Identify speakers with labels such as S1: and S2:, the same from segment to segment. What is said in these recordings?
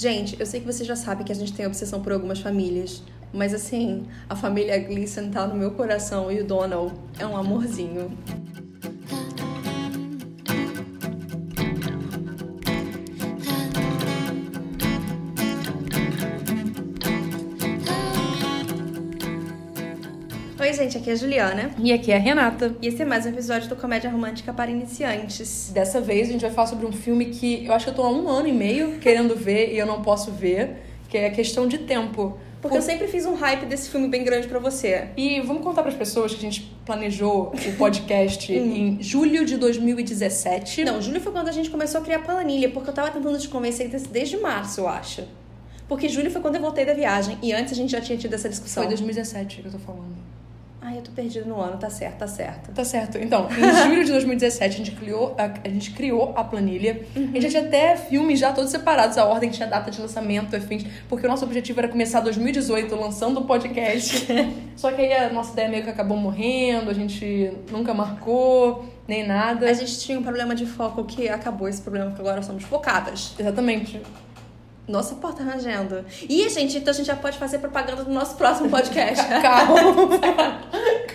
S1: Gente, eu sei que vocês já sabem que a gente tem obsessão por algumas famílias. Mas assim, a família Gleason tá no meu coração e o Donald é um amorzinho. Gente, aqui é a Juliana.
S2: E aqui é a Renata.
S1: E esse é mais um episódio do Comédia Romântica para Iniciantes.
S2: Dessa vez a gente vai falar sobre um filme que eu acho que eu tô há um ano e meio querendo ver e eu não posso ver, que é a questão de tempo.
S1: Porque eu sempre fiz um hype desse filme bem grande pra você.
S2: E vamos contar para as pessoas que a gente planejou o podcast em julho de 2017.
S1: Não, julho foi quando a gente começou a criar planilha, porque eu tava tentando te convencer desde- desde março, eu acho. Porque julho foi quando eu voltei da viagem e antes a gente já tinha tido essa discussão.
S2: Foi 2017 que eu tô falando.
S1: Ai, eu tô perdida no ano, tá certo, tá certo.
S2: Tá certo. Então, em julho de 2017, a gente criou a, a gente criou a planilha. A gente tinha até filmes já todos separados, a ordem tinha data de lançamento, afins, porque o nosso objetivo era começar 2018 lançando o podcast. Só que aí a nossa ideia meio que acabou morrendo, a gente nunca marcou, nem nada.
S1: A gente tinha um problema de foco que acabou esse problema, porque agora somos focadas.
S2: Exatamente.
S1: Nossa porta rangendo. E, gente, então a gente já pode fazer propaganda do nosso próximo podcast.
S2: Calma.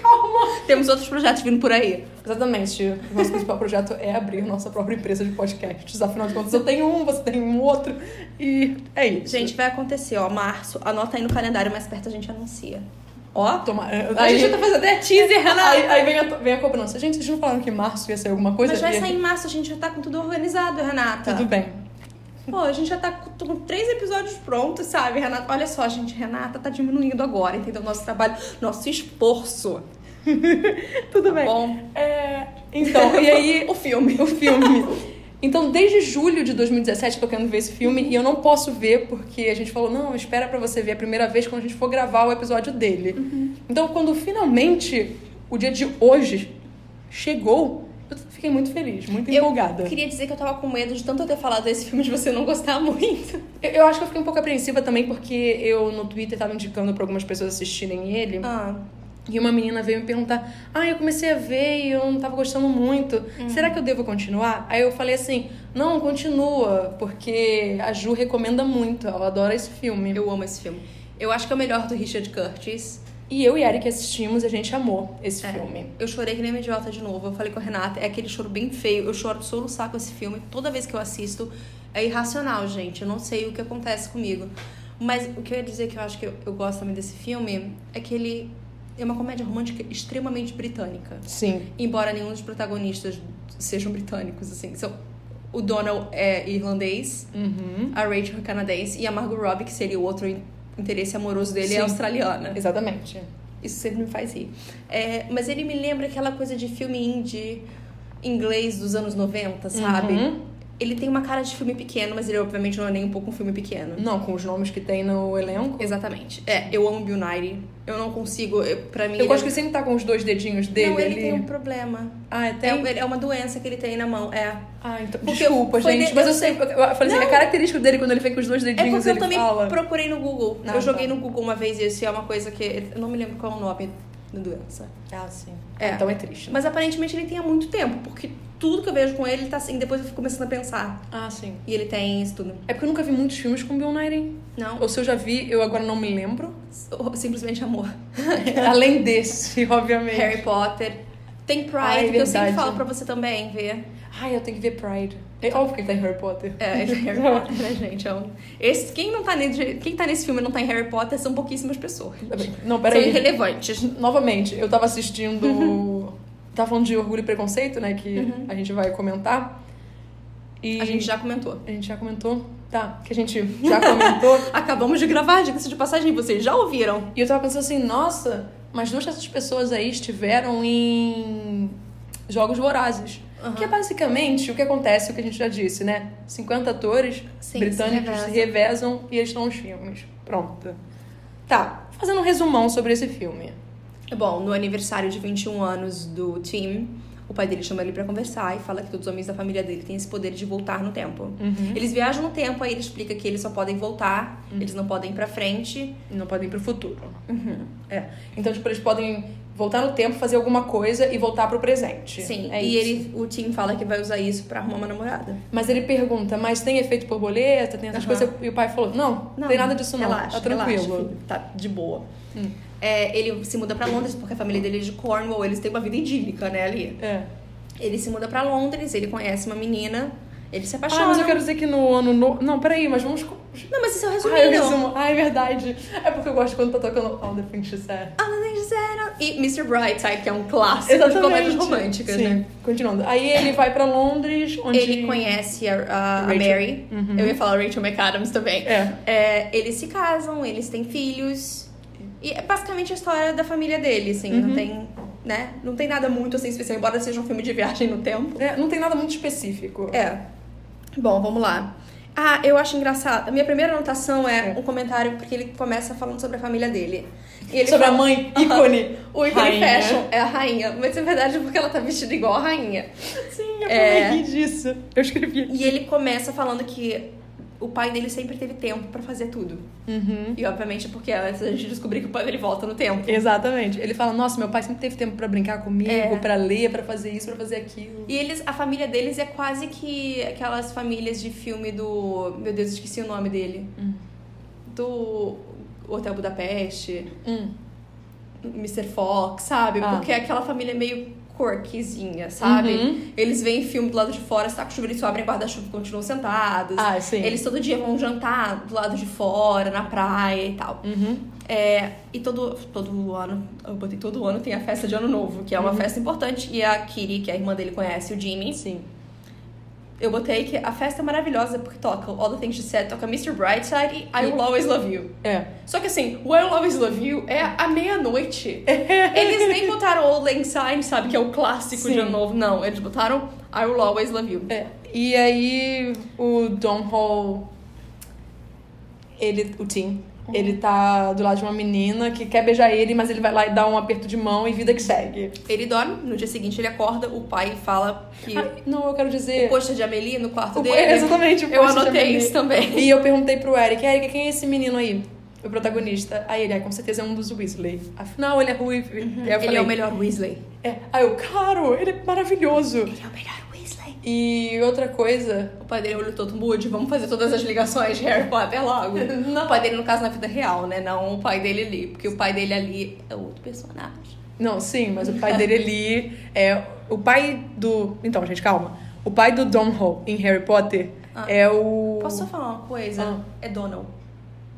S2: Calma.
S1: Temos outros projetos vindo por aí.
S2: Exatamente. O nosso principal projeto é abrir nossa própria empresa de podcasts. Afinal de contas, eu tenho um, você tem um outro. E é isso.
S1: Gente, vai acontecer, ó, março. Anota aí no calendário, mais perto a gente anuncia. Ó,
S2: Toma,
S1: a gente já tá fazendo até teaser, Renata.
S2: Aí, aí vem, a, vem a cobrança. Gente, vocês não falaram que em março ia sair alguma coisa?
S1: Mas vai sair em março, a gente já tá com tudo organizado, Renata.
S2: Tudo bem.
S1: Pô, a gente já tá com, três episódios prontos, sabe, Renata? Olha só, gente, Renata tá diminuindo agora, entendeu? Nosso trabalho, nosso esforço.
S2: Tudo
S1: Tá
S2: bem.
S1: bom?
S2: É, então, e aí...
S1: O filme.
S2: o filme. Então, desde julho de 2017 tô querendo ver esse filme e eu não posso ver porque a gente falou, não, espera pra você ver a primeira vez quando a gente for gravar o episódio dele.
S1: Uhum.
S2: Então, quando finalmente o dia de hoje chegou, eu fiquei muito feliz, muito empolgada.
S1: Eu queria dizer que eu tava com medo de tanto eu ter falado desse filme de você não gostar muito.
S2: Eu, eu acho que eu fiquei um pouco apreensiva também porque eu no Twitter tava indicando pra algumas pessoas assistirem ele.
S1: Ah,
S2: E uma menina veio me perguntar: Ah, eu comecei a ver e eu não tava gostando muito.
S1: Uhum.
S2: Será que eu devo continuar? Aí eu falei assim: Não, continua, porque a Ju recomenda muito. Ela adora esse filme.
S1: eu amo esse filme. Eu acho que é o melhor do Richard Curtis.
S2: E eu e Eric assistimos e a gente amou esse
S1: É.
S2: filme.
S1: Eu chorei que nem uma idiota de novo. Eu falei com a Renata, é aquele choro bem feio. Eu choro de soluçar com esse filme. Toda vez que eu assisto, é irracional, gente. Eu não sei o que acontece comigo. Mas o que eu ia dizer que eu acho que eu, eu gosto também desse filme é que ele é uma comédia romântica extremamente britânica.
S2: Sim.
S1: Embora nenhum dos protagonistas sejam britânicos, assim. São, o Donald é irlandês,
S2: Uhum.
S1: a Rachel é canadense e a Margot Robbie, que seria o outro interesse amoroso dele,
S2: Sim.
S1: é australiana.
S2: Exatamente.
S1: Isso sempre me faz rir. É, mas ele me lembra aquela coisa de filme indie inglês dos anos 90, sabe?
S2: Uhum.
S1: Ele tem uma cara de filme pequeno, mas ele obviamente não é nem um pouco um filme pequeno.
S2: Não, com os nomes que tem no elenco.
S1: Exatamente. É, eu amo Bill Nighy. Eu não consigo, eu, pra mim...
S2: Eu
S1: ele
S2: gosto
S1: é-
S2: que ele sempre tá com os dois dedinhos dele
S1: Não, ele
S2: ali.
S1: tem um problema.
S2: Ah,
S1: É,
S2: tem?
S1: é uma doença que ele tem na mão, é.
S2: Ah, então.
S1: Porque
S2: Desculpa, gente.
S1: de-
S2: mas
S1: eu
S2: sei. Eu falei assim, é característico dele quando ele vem com os dois
S1: É
S2: dedinhos
S1: porque eu também
S2: fala.
S1: procurei no Google.
S2: Ah,
S1: eu joguei
S2: tá.
S1: no Google uma vez isso e é uma coisa que... Eu não me lembro qual é o nome da doença.
S2: Ah, sim.
S1: É.
S2: Então é triste. né?
S1: Mas aparentemente ele tem há muito tempo, porque tudo que eu vejo com ele, ele tá assim, depois eu fico começando a pensar.
S2: Ah, sim.
S1: E ele tem isso tudo.
S2: É porque eu nunca vi muitos filmes com Bill Nighy.
S1: Não,
S2: Ou se eu já vi, eu agora não me lembro.
S1: ou simplesmente amor.
S2: Além desse, obviamente.
S1: Harry Potter. Tem Pride,
S2: Ai,
S1: que eu sempre
S2: verdade.
S1: falo pra você também ver.
S2: Ai, eu tenho que ver Pride. É óbvio que ele tá em Harry Potter.
S1: É, ele tem Harry Potter, né, gente? É um- Esse, quem, não tá nesse, quem tá nesse filme e não tá em Harry Potter são pouquíssimas pessoas.
S2: Tá. Não,
S1: São
S2: peraí.
S1: irrelevantes.
S2: Novamente, eu tava assistindo. tava falando de Orgulho e Preconceito, né? Que a gente vai comentar. E.
S1: A gente já comentou.
S2: A gente já comentou? Tá, que a gente já comentou.
S1: Acabamos de gravar, diga-se de passagem, vocês já ouviram.
S2: E eu tava pensando assim, nossa, mas duas dessas pessoas aí estiveram em Jogos Vorazes.
S1: Aham.
S2: Que é basicamente o que acontece, o que a gente já disse, né? 50 atores
S1: Sim,
S2: britânicos
S1: se
S2: se
S1: revezam.
S2: revezam e eles estão nos filmes. Pronto. Tá, fazendo um resumão sobre esse filme.
S1: Bom, no aniversário de 21 anos do Tim, o pai dele chama ele pra conversar e fala que todos os homens da família dele têm esse poder de voltar no tempo.
S2: Uhum.
S1: Eles viajam no tempo, aí ele explica que eles só podem voltar, eles não podem ir pra frente.
S2: Não podem ir pro futuro. É. Então, tipo, eles podem voltar no tempo, fazer alguma coisa e voltar pro presente.
S1: Sim,
S2: é
S1: e
S2: isso.
S1: ele, o Tim fala que vai usar isso pra arrumar uma namorada.
S2: Mas ele pergunta, mas tem efeito borboleta, tem essas coisas? E o pai falou, não, não tem nada disso não,
S1: relaxa,
S2: tá tranquilo.
S1: relaxa, tá de boa.
S2: Hum.
S1: É, ele se muda pra Londres porque a família dele é de Cornwall, eles têm uma vida idílica, né, ali.
S2: É.
S1: Ele se muda pra Londres, ele conhece uma menina, ele se apaixona.
S2: Ah, mas eu quero dizer que no ano no... Não, peraí, mas vamos...
S1: Não, mas isso é o
S2: Ah, eu
S1: resuminho.
S2: resumo. Ah, é verdade. É porque eu gosto quando tá tocando All the Things She Said.
S1: Ah, não tem zero. E Mr. Brightside, que é um clássico de
S2: Exatamente.
S1: comédias românticas,
S2: Sim.
S1: né?
S2: Continuando. Aí ele vai pra Londres, onde...
S1: Ele conhece a, a- a. Mary.
S2: Uhum.
S1: Eu ia falar Rachel McAdams também.
S2: É.
S1: É, eles se casam, eles têm filhos. E é basicamente a história da família dele, assim.
S2: Uhum.
S1: Não tem, né? Não tem nada muito assim especial, embora seja um filme de viagem no tempo.
S2: É, não tem nada muito específico.
S1: É. Bom, vamos lá. Ah, eu acho engraçado. A minha primeira anotação é,
S2: É.
S1: um comentário, porque ele começa falando sobre a família dele. Ele
S2: Sobre a
S1: fala-
S2: mãe, ícone.
S1: O ícone
S2: Rainha.
S1: fashion é a rainha. Mas é verdade porque ela tá vestida igual a rainha.
S2: Sim, eu
S1: É.
S2: ri disso. Eu escrevi.
S1: E ele começa falando que o pai dele sempre teve tempo pra fazer tudo.
S2: Uhum.
S1: E obviamente porque antes a gente descobrir que o pai dele volta no tempo.
S2: Exatamente. Ele fala, nossa, meu pai sempre teve tempo pra brincar comigo,
S1: É.
S2: pra ler, pra fazer isso, pra fazer aquilo.
S1: E eles, a família deles é quase que aquelas famílias de filme do. Meu Deus, esqueci o nome dele.
S2: Hum.
S1: Do Hotel Budapeste,
S2: Hum.
S1: Mr. Fox, sabe?
S2: Ah.
S1: Porque é aquela família meio quirkyzinha, sabe?
S2: Uhum.
S1: Eles veem filme do lado de fora, se tá com chuva, eles só abrem guarda-chuva e continuam sentados.
S2: Ah, sim.
S1: Eles todo dia vão jantar do lado de fora, na praia e tal.
S2: Uhum.
S1: É, e todo, todo ano, eu botei todo ano, tem a festa de ano novo, que é uma
S2: Uhum.
S1: festa importante. E a Kiri, que é a irmã dele, conhece o Jimmy.
S2: Sim.
S1: Eu botei que a festa é maravilhosa porque toca All the Things She Said, toca Mr. Brightside e I Will Always Love You.
S2: É.
S1: Só que assim, o I Will Always Love You é à meia-noite. Eles nem botaram Old Lang Syne, sabe? Que é o clássico de
S2: Sim.
S1: ano novo. Não, eles botaram I Will Always Love You.
S2: É. E aí o Don Hall, ele, o Tim, ele tá do lado de uma menina que quer beijar ele, mas ele vai lá e dá um aperto de mão e vida que segue.
S1: Ele dorme, no dia seguinte ele acorda, o pai fala que
S2: Ah, não, eu quero dizer.
S1: o pôster de Amelie no quarto
S2: O-
S1: dele.
S2: exatamente, o
S1: Eu
S2: pôster de
S1: anotei isso também.
S2: E eu perguntei pro Eric, Eric, quem é esse menino aí? O protagonista. Aí ele, ah, com certeza é um dos Weasley. Afinal, ele é ruivo. Eu
S1: Uhum. Ele é o melhor Weasley.
S2: é. Aí eu, claro, ele é maravilhoso.
S1: Ele é o melhor.
S2: E outra coisa,
S1: O pai dele olhou todo mude, vamos fazer todas as ligações de Harry Potter logo. Não, o pai dele, no caso, na vida real, né? Não o pai dele ali. Porque o pai dele ali é outro personagem.
S2: Não, sim, mas o pai dele ali é. O pai do. Então, gente, calma. O pai do Don Hall em Harry Potter
S1: Ah.
S2: é o.
S1: Posso só falar uma coisa?
S2: Ah.
S1: É Donald.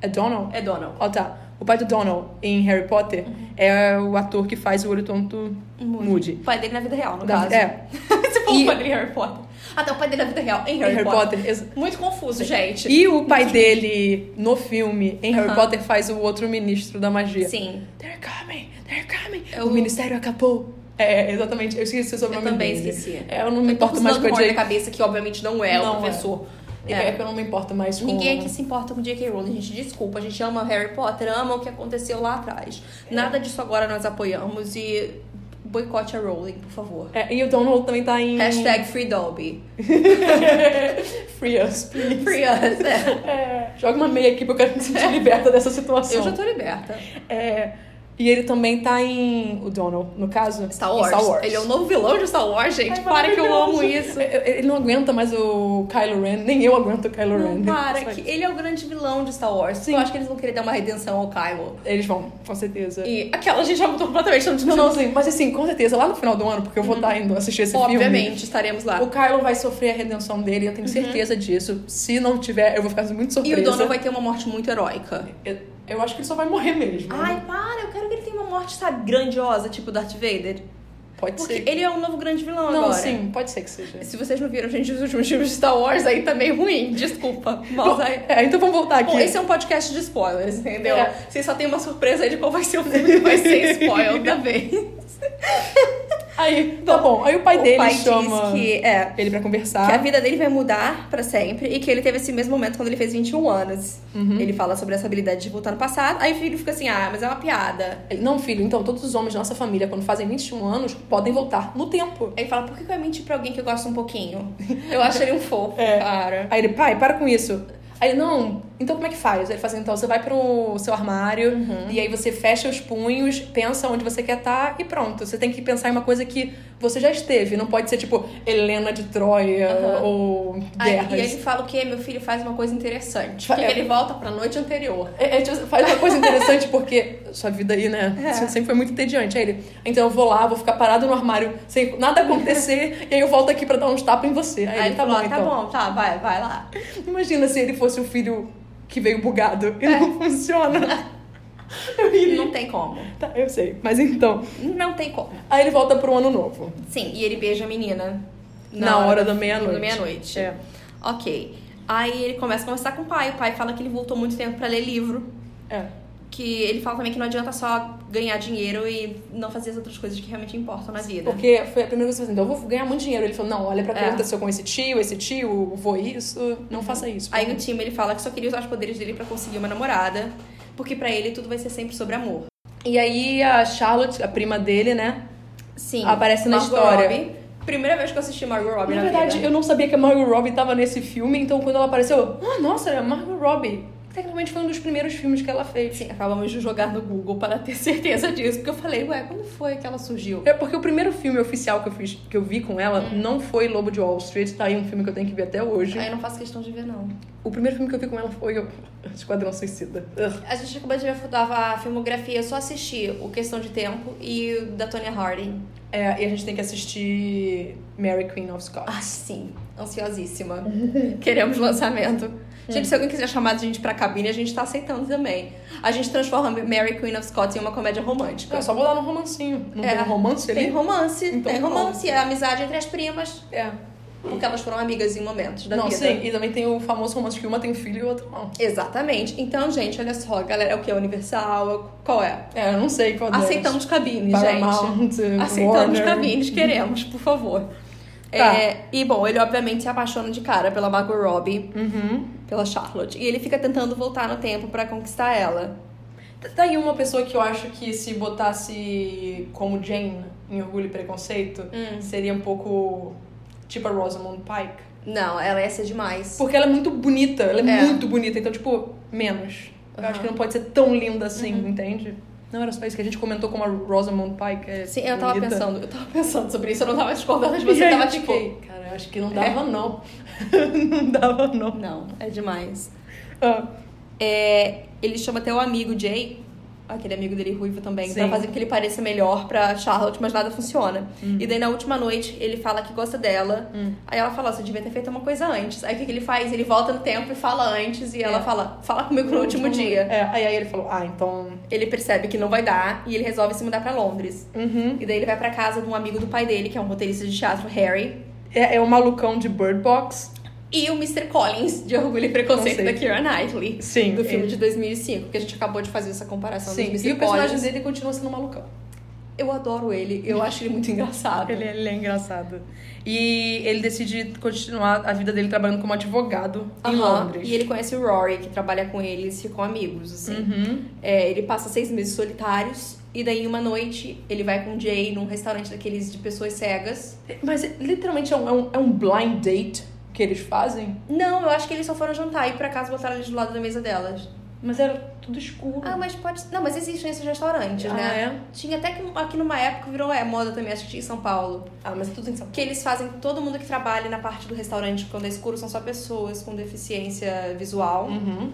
S2: É Donald?
S1: É Donald.
S2: Ó, tá. O pai do Donald em Harry Potter é o ator que faz o olho tonto Moody.
S1: O pai dele na vida real, no
S2: Da-
S1: caso.
S2: É.
S1: Você falou
S2: E-
S1: o pai dele em Harry Potter. Ah, tá, o pai dele na vida real, em
S2: Em
S1: Harry,
S2: Harry
S1: Potter.
S2: Potter.
S1: Muito confuso, gente.
S2: E o pai dele no filme, em Harry
S1: Aham.
S2: Potter, faz o outro ministro da magia.
S1: Sim.
S2: They're coming, they're coming.
S1: É
S2: o... ministério acabou. É, exatamente. Eu esqueci o sobrenome
S1: Eu também
S2: dele.
S1: esqueci.
S2: É, eu não me
S1: Eu
S2: importo mais
S1: com
S2: a J.K.
S1: cabeça, que obviamente não é
S2: Não
S1: o
S2: é.
S1: professor.
S2: É. que eu não me importo mais com...
S1: Ninguém aqui se importa com J.K. Rowling, gente. Desculpa, a gente ama Harry Potter, ama o que aconteceu lá atrás. Nada disso agora nós apoiamos e boicote a Rowling, por favor.
S2: É, e o Donald também tá em...
S1: Hashtag Free Dolby.
S2: Free us, please.
S1: Free us, é.
S2: É, joga uma meia aqui porque eu quero me sentir liberta dessa situação.
S1: Eu já tô liberta.
S2: É, e ele também tá em... O Donald, no caso?
S1: Star Wars.
S2: Star Wars.
S1: Ele é o novo vilão de Star Wars, gente.
S2: Ai,
S1: para que eu amo isso.
S2: É, é, Ele não aguenta mais o Kylo Ren, nem eu aguento o Kylo
S1: Não,
S2: Ren.
S1: para, que ele é o grande vilão de Star Wars.
S2: Sim.
S1: Eu acho que eles vão querer dar uma redenção ao Kylo.
S2: Eles vão, com certeza.
S1: E aquela gente já mudou completamente. Não,
S2: Não, não, sim, mas assim, com certeza, lá no final do ano, porque eu vou estar indo assistir esse filme.
S1: Obviamente, estaremos lá.
S2: O Kylo vai sofrer a redenção dele, eu tenho certeza disso. Se não tiver, eu vou ficar muito
S1: E
S2: surpresa.
S1: o Donald vai ter uma morte muito heróica.
S2: Eu, eu acho que ele só vai morrer mesmo.
S1: Ai, para, eu quero que ele tenha uma morte, sabe, grandiosa, tipo Darth Vader.
S2: pode
S1: Porque
S2: ser.
S1: ele é o novo grande vilão
S2: Não,
S1: agora.
S2: sim, pode ser que seja.
S1: Se vocês não viram, gente, os últimos filmes de Star Wars, aí tá meio ruim. Desculpa. Mas aí...
S2: É, então vamos voltar aqui.
S1: Bom, esse é um podcast de spoilers, entendeu?
S2: É.
S1: Vocês só tem uma surpresa aí de qual vai ser o filme que vai ser spoiler da vez.
S2: Aí, tá bom. Aí o pai
S1: o
S2: dele
S1: pai
S2: chama
S1: diz que, é,
S2: ele pra conversar.
S1: que a vida dele vai mudar pra sempre e que ele teve esse mesmo momento quando ele fez 21 anos.
S2: Uhum.
S1: Ele fala sobre essa habilidade de voltar no passado. Aí o filho fica assim, ah, mas é uma piada.
S2: Ele, Não, filho, então todos os homens da nossa família, quando fazem 21 anos, podem voltar no tempo.
S1: Aí ele fala, por que que eu ia mentir pra alguém que eu gosto um pouquinho? Eu acho ele um fofo,
S2: É.
S1: cara.
S2: Aí ele, pai, para com isso. Aí, não, Então como é que faz? Ele fala assim, então você vai pro seu armário
S1: Uhum.
S2: e aí você fecha os punhos, pensa onde você quer estar e pronto. Você tem que pensar em uma coisa que você já esteve. Não pode ser tipo Helena de Troia
S1: Aham.
S2: ou
S1: Aí,
S2: guerras.
S1: e ele fala o quê? Meu filho faz uma coisa interessante.
S2: Fa-
S1: Que
S2: é.
S1: ele volta pra noite anterior.
S2: É, é, tipo, faz uma coisa interessante porque sua vida aí, né?
S1: É.
S2: Sempre foi muito entediante. Aí ele, então eu vou lá, vou ficar parado no armário sem nada acontecer e aí eu volto aqui pra dar uns tapas em você. Aí,
S1: Aí
S2: ele,
S1: ele
S2: tá
S1: falou,
S2: bom,
S1: tá
S2: então.
S1: bom, tá, vai, vai lá.
S2: Imagina se ele fosse o filho que veio bugado e
S1: É.
S2: não funciona. Eu iria.
S1: Não tem como.
S2: Tá, eu sei. Mas então,
S1: Não tem como.
S2: aí ele volta pro ano novo.
S1: Sim, e ele beija a menina.
S2: Na hora da meia-noite.
S1: Da meia-noite.
S2: É.
S1: Ok. Aí ele começa a conversar com o pai. O pai fala que ele voltou muito tempo pra ler livro.
S2: É.
S1: Que ele fala também que não adianta só ganhar dinheiro e não fazer as outras coisas que realmente importam na vida.
S2: Porque foi a primeira coisa que eu falei, então eu vou ganhar muito dinheiro. Ele falou, não, olha pra o que
S1: É.
S2: aconteceu com esse tio, esse tio, vou isso, não faça isso.
S1: Aí no time ele fala que só queria usar os poderes dele pra conseguir uma namorada. Porque pra ele tudo vai ser sempre sobre amor.
S2: E aí a Charlotte, a prima dele, né?
S1: Sim.
S2: Aparece na história.
S1: Robbie. Primeira vez que eu assisti Margot Robbie
S2: Na
S1: na,
S2: verdade,
S1: vida.
S2: eu não sabia que a Margot Robbie tava nesse filme, então quando ela apareceu, ah, nossa, é a Margot Robbie. Tecnicamente foi um dos primeiros filmes que ela fez.
S1: Sim, acabamos de jogar no Google para ter certeza disso. Porque eu falei, ué, quando foi que ela surgiu?
S2: É porque o primeiro filme oficial que eu, fiz, que eu vi com ela não foi Lobo de Wall Street, tá aí um filme que eu tenho que ver até hoje.
S1: Aí eu não faço questão de ver, não.
S2: O primeiro filme que eu vi com ela foi o Esquadrão Suicida. Ugh.
S1: A gente acabou de ver a filmografia, eu só assisti o Questão de Tempo e o da Tonya Harding.
S2: É, e a gente tem que assistir Mary Queen of Scots.
S1: Ah, sim. Ansiosíssima. Queremos lançamento. Gente, se alguém quiser chamar a gente pra cabine, a gente tá aceitando também. A gente transforma Mary Queen of Scots em uma comédia romântica.
S2: É só vou dar no romancinho. Não
S1: É.
S2: tem um romance ali?
S1: Tem romance,
S2: Então
S1: tem romance, é a amizade entre as primas.
S2: É.
S1: Porque elas foram amigas em momentos da
S2: não,
S1: vida.
S2: sim. E também tem o famoso romance que uma tem filho e o outro não.
S1: Exatamente. Então, gente, olha só, galera, é o que? É Universal? Qual é?
S2: É, eu não sei qual delas.
S1: Aceitamos cabines,
S2: Paramount,
S1: gente. Aceitamos
S2: Warner.
S1: cabines, queremos, por favor.
S2: Tá.
S1: É, e bom, ele obviamente se apaixona de cara pela Margot Robbie,
S2: Uhum.
S1: Pela Charlotte. E ele fica tentando voltar no tempo pra conquistar ela.
S2: Tá aí uma pessoa que eu acho que se botasse como Jane em Orgulho e Preconceito,
S1: Hum.
S2: seria um pouco tipo a Rosamund Pike.
S1: Não, ela ia ser demais.
S2: Porque ela é muito bonita, ela é,
S1: É.
S2: muito bonita, então, tipo, menos. Eu
S1: Aham.
S2: acho que não pode ser tão linda assim, entende? Não era só isso que a gente comentou como a Rosamund Pike é
S1: Sim, eu tava
S2: bonita.
S1: pensando, eu tava pensando sobre isso, eu não tava discordando de
S2: E
S1: você, tava
S2: eu
S1: tipo.
S2: fiquei, cara, eu acho que não dava não. não dava não.
S1: Não, é demais.
S2: Ah,
S1: É, ele chama até o amigo Jay, aquele amigo dele ruivo também, pra
S2: Sim.
S1: fazer com que ele pareça melhor pra Charlotte, mas nada funciona. E daí na última noite ele fala que gosta dela.
S2: Hum.
S1: Aí ela fala, você devia ter feito uma coisa antes. Aí o que, que ele faz? Ele volta no tempo e fala antes, e ela
S2: É.
S1: fala, fala comigo no último dia.
S2: É, aí, aí ele falou, ah, então...
S1: Ele percebe que não vai dar e ele resolve se mudar pra Londres.
S2: Uhum.
S1: E daí ele vai pra casa de um amigo do pai dele, que é um roteirista de teatro, Harry.
S2: É, é o malucão de Bird Box.
S1: E o Mr. Collins, de Orgulho e Preconceito, da Keira Knightley.
S2: Sim,
S1: Do filme
S2: ele-
S1: de 2005, que a gente acabou de fazer essa comparação
S2: Sim,
S1: dos Mr.
S2: e o personagem
S1: Collins.
S2: dele continua sendo um malucão.
S1: Eu adoro ele, eu acho ele muito engraçado.
S2: Ele, ele é engraçado. E ele decide continuar a vida dele trabalhando como advogado em
S1: Aham,
S2: Londres.
S1: E ele conhece o Rory, que trabalha com ele, eles ficam amigos, assim.
S2: Uhum.
S1: É, ele passa seis meses solitários, e daí uma noite ele vai com o Jay num restaurante daqueles de pessoas cegas.
S2: Mas literalmente é um, é um, é um blind date que eles fazem.
S1: Não, eu acho que eles só foram jantar e por acaso botaram eles do lado da mesa delas.
S2: Mas era tudo escuro.
S1: Ah, mas pode. Não, mas existem esses restaurantes,
S2: Ah,
S1: né?
S2: é?
S1: Tinha até que aqui numa época virou é, moda também, acho que tinha em São Paulo.
S2: Ah, mas é tudo em São
S1: Que eles fazem todo mundo que trabalha na parte do restaurante quando é escuro são só pessoas com deficiência visual.
S2: Uhum.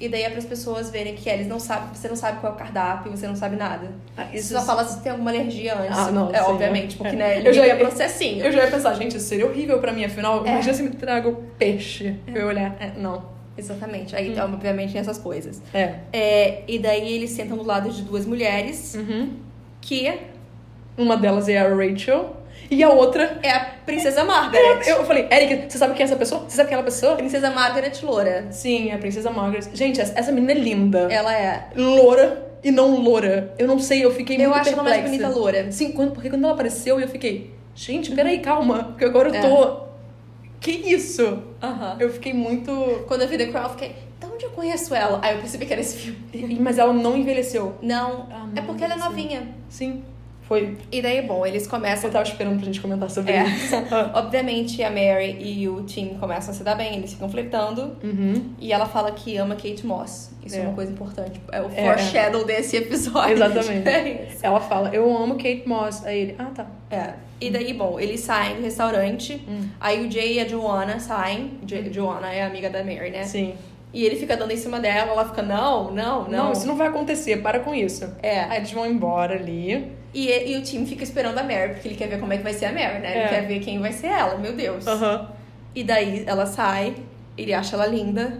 S1: E daí é para as pessoas verem que eles não sabem, você não sabe qual é o cardápio, você não sabe nada.
S2: Ah,
S1: Você
S2: isso
S1: só fala se tem alguma alergia antes.
S2: Ah, não,
S1: é,
S2: sim,
S1: obviamente,
S2: é.
S1: porque,
S2: É.
S1: né,
S2: Eu
S1: eu
S2: já-
S1: é processinho.
S2: Eu já ia pensar, gente, isso seria horrível pra mim, afinal,
S1: É.
S2: imagina se me traga o peixe. Eu ia olhar, é, não.
S1: Exatamente. Aí, então, obviamente, tem essas coisas.
S2: É.
S1: É, e daí eles sentam do lado de duas mulheres
S2: Uhum.
S1: que
S2: Uma delas é a Rachel e a outra.
S1: é a Princesa Margaret.
S2: Eu falei, Eric, você sabe quem é essa pessoa? Você sabe quem é aquela pessoa?
S1: Princesa Margaret Loura.
S2: Sim, é a Princesa Margaret. Gente, essa essa menina é linda.
S1: Ela é.
S2: Loura e não loura. Eu não sei, eu fiquei
S1: Eu
S2: muito
S1: acho ela mais
S2: perplexa.
S1: bonita loura.
S2: Sim, quando, porque quando ela apareceu, eu fiquei, gente, peraí, calma, porque agora eu
S1: É.
S2: tô. Que isso?
S1: Aham.
S2: Eu fiquei muito.
S1: Quando eu vi The Crown, eu fiquei, de onde eu conheço ela? Aí eu percebi que era esse filme.
S2: Mas ela não envelheceu.
S1: Não,
S2: Ah,
S1: é
S2: não,
S1: porque ela é novinha.
S2: Sim. Foi.
S1: E daí, bom, eles começam.
S2: Eu tava esperando pra gente comentar sobre
S1: É.
S2: isso.
S1: Obviamente, a Mary e o Tim começam a se dar bem, eles ficam flertando.
S2: Uhum.
S1: E ela fala que ama Kate Moss. Isso é,
S2: É.
S1: uma coisa importante. É o
S2: É.
S1: foreshadow desse episódio.
S2: Exatamente.
S1: É.
S2: Ela fala, eu amo Kate Moss. Aí ele, ah, tá.
S1: É. E daí, bom, eles saem do restaurante.
S2: Hum.
S1: Aí o Jay e a Joanna saem. Jo- Joanna é amiga da Mary, né?
S2: Sim.
S1: E ele fica dando em cima dela. Ela fica, não, não, não.
S2: Não, isso não vai acontecer, para com isso.
S1: É.
S2: Aí eles vão embora ali.
S1: E, e o Tim fica esperando a Mary, porque ele quer ver como é que vai ser a Mary, né? Ele
S2: É.
S1: quer ver quem vai ser ela, meu Deus.
S2: Aham.
S1: E daí ela sai, ele acha ela linda.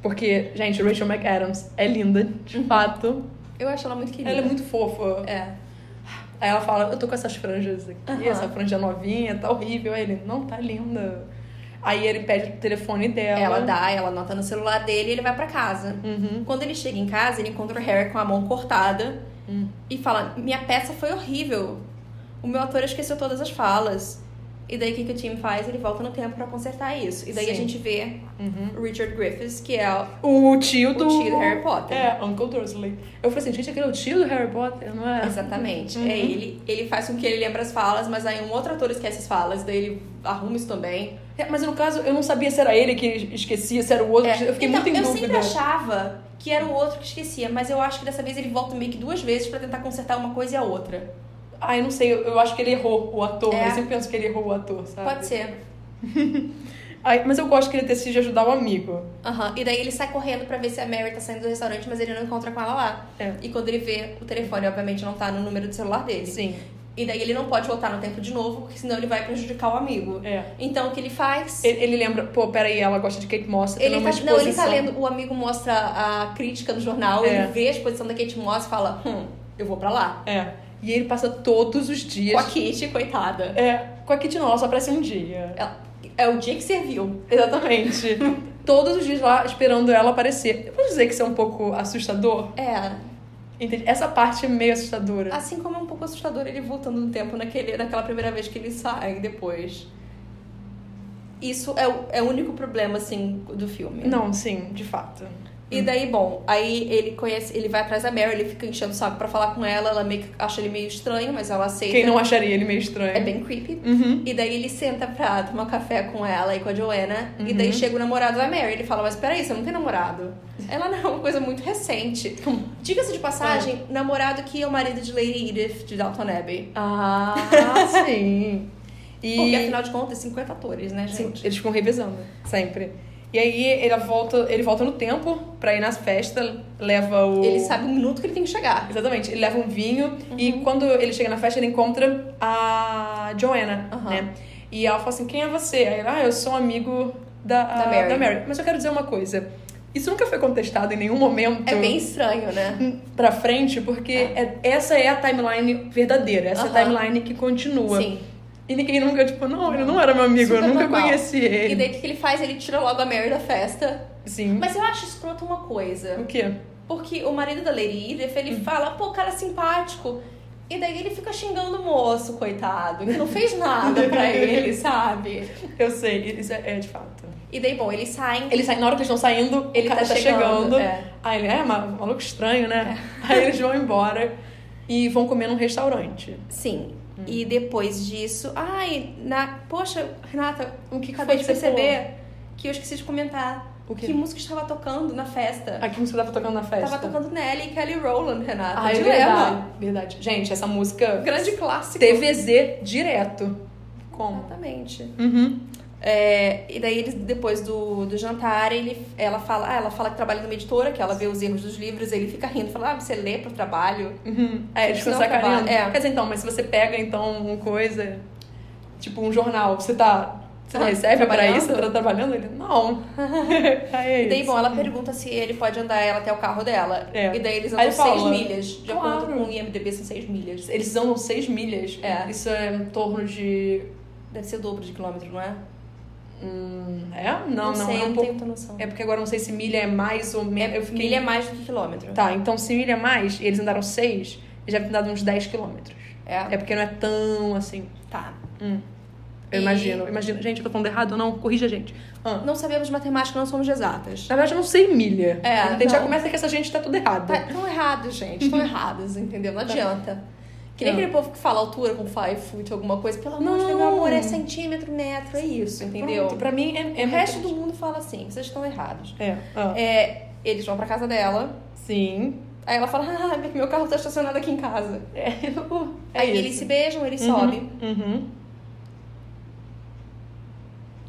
S2: Porque, gente, Rachel McAdams é linda, de fato.
S1: Eu acho ela muito querida.
S2: Ela é muito fofa.
S1: É.
S2: Aí ela fala, eu tô com essas franjas aqui,
S1: Aham.
S2: essa franja novinha, tá horrível. Aí ele, não, tá linda. Aí ele pede o telefone dela.
S1: Ela dá, ela anota no celular dele e ele vai pra casa.
S2: Uhum.
S1: Quando ele chega em casa, ele encontra o Harry com a mão cortada
S2: Hum.
S1: e fala: Minha peça foi horrível. O meu ator esqueceu todas as falas. E daí o que, que o Tim faz? Ele volta no tempo pra consertar isso. E daí a
S2: Sim.
S1: gente vê
S2: Uhum.
S1: o Richard Griffiths, que é o
S2: O tio do...
S1: o tio do Harry Potter.
S2: É, Uncle Dursley. Eu falei assim, gente, aquele é o tio do Harry Potter, não é?
S1: Exatamente.
S2: Uhum.
S1: É ele. Ele faz com que ele lembre as falas, mas aí um outro ator esquece as falas, daí ele arruma isso também.
S2: É, mas no caso, eu não sabia se era ele que esquecia, se era o outro.
S1: É.
S2: Eu fiquei
S1: então,
S2: muito em
S1: eu
S2: dúvida.
S1: sempre achava que era o outro que esquecia, mas eu acho que dessa vez ele volta meio que duas vezes pra tentar consertar uma coisa e a outra.
S2: Ah, eu não sei, eu, eu acho que ele errou o ator.
S1: É.
S2: Eu sempre penso que ele errou o ator, sabe?
S1: Pode ser.
S2: Ai, mas eu gosto que ele decide ajudar o amigo.
S1: Aham. E daí ele sai correndo pra ver se a Mary tá saindo do restaurante, mas ele não encontra com ela lá.
S2: É.
S1: E quando ele vê o telefone, obviamente não tá no número do celular dele.
S2: Sim.
S1: E daí ele não pode voltar no tempo de novo, porque senão ele vai prejudicar o amigo.
S2: É.
S1: Então o que ele faz?
S2: Ele, ele lembra, pô, peraí, ela gosta de Kate Moss.
S1: Ele
S2: é
S1: tá, não, ele tá lendo, o amigo mostra a crítica no jornal,
S2: É.
S1: ele vê a exposição da Kate Moss e fala, hum, eu vou pra lá.
S2: É. E ele passa todos os dias.
S1: Com a Kitty, coitada.
S2: É, com a Kate não, ela só aparece um dia.
S1: Ela- É o dia que serviu.
S2: Exatamente. todos os dias lá esperando ela aparecer. Eu posso dizer que isso é um pouco assustador?
S1: É,
S2: Entende? Essa parte é meio assustadora.
S1: assim como é um pouco assustador ele voltando no tempo naquele, naquela primeira vez que ele sai depois. Isso é o, é o único problema, assim, do filme.
S2: Não, sim, de fato.
S1: E daí, bom, aí ele conhece, ele vai atrás da Mary, ele fica enchendo o saco pra falar com ela, ela meio que acha ele meio estranho, mas ela aceita.
S2: Quem não acharia ele meio estranho?
S1: É bem creepy.
S2: Uhum.
S1: E daí ele senta pra tomar café com ela e com a Joanna. E
S2: Uhum.
S1: daí chega o namorado da Mary. Ele fala, mas peraí, você não tem namorado? Ela não, é uma coisa muito recente. Diga-se de passagem, namorado que é o marido de Lady Edith de Downton Abbey.
S2: Ah, sim. E
S1: Porque afinal de contas, 50 atores, né,
S2: sim,
S1: gente?
S2: eles ficam revezando, sempre. E aí ele volta, ele volta no tempo pra ir na festa, leva o.
S1: Ele sabe o minuto que ele tem que chegar.
S2: Exatamente, ele leva um vinho e
S1: Uhum.
S2: quando ele chega na festa, ele encontra a Joanna,
S1: Aham.
S2: né? E ela fala assim: quem é você? Aí ele, ah, eu sou um amigo da,
S1: Da Mary.
S2: Mas eu quero dizer uma coisa. Isso nunca foi contestado em nenhum momento
S1: É bem estranho, né?
S2: pra frente, porque é- essa é a timeline verdadeira, essa é a timeline que continua.
S1: Sim.
S2: E ninguém nunca, tipo, não, ele não era meu amigo, eu
S1: Super
S2: nunca
S1: normal.
S2: conheci ele.
S1: E daí o que que ele faz? Ele tira logo a Mary da festa.
S2: Sim.
S1: Mas eu acho escroto uma coisa.
S2: O quê?
S1: Porque o marido da Lady Edith, ele fala, pô, cara simpático. E daí ele fica xingando o moço, coitado, que não fez nada pra ele, sabe?
S2: Eu sei, isso é, é de fato.
S1: E daí, bom, eles saem.
S2: Ele sai, na hora que eles estão saindo,
S1: Ele
S2: o cara
S1: tá
S2: tá,
S1: chegando,
S2: chegando.
S1: é.
S2: Aí ele, é, ma- maluco estranho, né? Aí eles vão embora e vão comer num restaurante.
S1: Sim.
S2: Hum.
S1: E depois disso. Ai, na. Poxa, Renata,
S2: O que
S1: acabei de
S2: que você
S1: perceber que eu esqueci de comentar.
S2: O?
S1: Que música estava tocando na festa?
S2: Aqui música tava tocando na festa.
S1: Tava tocando Nelly e Kelly Rowland, Renata.
S2: Ah, é verdade. Verdade. Gente, essa música.
S1: Grande clássico.
S2: TVZ direto. Como?
S1: Exatamente.
S2: Uhum.
S1: É, e daí eles, depois do, do jantar, ele, ela fala, ah, ela fala que trabalha numa editora, que ela vê os erros dos livros, ele fica rindo, fala, ah, você lê pro trabalho.
S2: Uhum. É, eles ficam
S1: não
S2: sacaneando.
S1: É.
S2: Quer dizer, então, mas se você pega, então, uma coisa... Tipo, um jornal, você tá... Você não
S1: Ah,
S2: recebe pra
S1: trabalhando?
S2: isso? Você tá trabalhando? Ele, não. Aí é
S1: E daí,
S2: isso.
S1: bom, ela pergunta se ele pode andar ela até o carro dela.
S2: É.
S1: E daí eles andam
S2: ele
S1: seis
S2: fala,
S1: milhas. De acordo com o IMDB, são seis milhas.
S2: Eles andam 6 milhas.
S1: É.
S2: Isso é em torno de...
S1: Deve ser o dobro de quilômetro, não é?
S2: Hum, é? Não, não.
S1: sei,
S2: é um
S1: não
S2: pouco...
S1: tenho noção.
S2: É porque agora eu não sei se milha é mais ou menos.
S1: É,
S2: fiquei...
S1: Milha é mais do que quilômetro.
S2: Tá, então se milha é mais, e eles andaram 6, eles devem ter dado uns 10 quilômetros.
S1: É?
S2: É porque não é tão assim.
S1: Tá.
S2: Hum. Eu
S1: E-
S2: imagino. Imagino. Gente, eu tô falando errado ou não? Corrija a gente. Ah.
S1: Não sabemos matemática, não somos exatas.
S2: Na verdade, eu não sei milha.
S1: É,
S2: A gente já
S1: não.
S2: começa que essa gente tá tudo errado.
S1: Estão errados, gente. Estão errados, entendeu? Não adianta. Que nem
S2: Não.
S1: aquele povo que fala altura com five foot, alguma coisa. Pelo amor de
S2: Não.
S1: Deus, meu amor, é centímetro, metro, é isso, entendeu?
S2: Pronto, pra mim é, é
S1: o resto do mundo fala assim, vocês estão errados.
S2: É. ah,
S1: É, eles vão pra casa dela,
S2: Sim.
S1: aí ela fala, ah, meu carro tá estacionado aqui em casa.
S2: É, é
S1: aí
S2: isso.
S1: eles se beijam, ele
S2: Uhum,
S1: sobe.
S2: Uhum.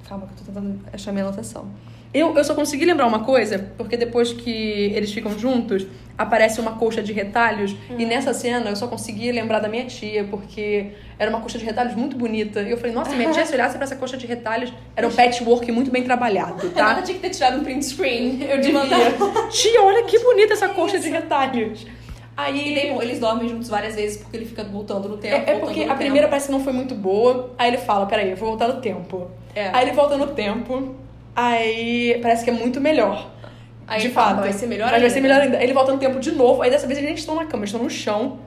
S1: Calma que eu tô tentando achar minha anotação.
S2: Eu, eu só consegui lembrar uma coisa, porque depois que eles ficam juntos, aparece uma colcha de retalhos. E nessa cena eu só consegui lembrar da minha tia, porque era uma colcha de retalhos muito bonita. E eu falei, nossa, minha tia, se olhasse pra essa colcha de retalhos, era um patchwork muito bem trabalhado, tá?
S1: tinha que ter tirado um print screen.
S2: Eu devia. Tia, olha que bonita essa colcha de retalhos.
S1: E
S2: Aí.
S1: bom, eles dormem juntos várias vezes porque ele fica voltando no tempo.
S2: É, é porque a primeira parece que não foi muito boa. Aí ele fala, peraí, eu vou voltar no tempo.
S1: É.
S2: Aí ele volta no tempo. Aí parece que é muito melhor.
S1: Aí
S2: de fato.
S1: vai ser melhor
S2: Mas vai
S1: ainda.
S2: ser melhor ainda. Ele volta no tempo de novo. Aí dessa vez eles nem estão na cama, eles estão no chão.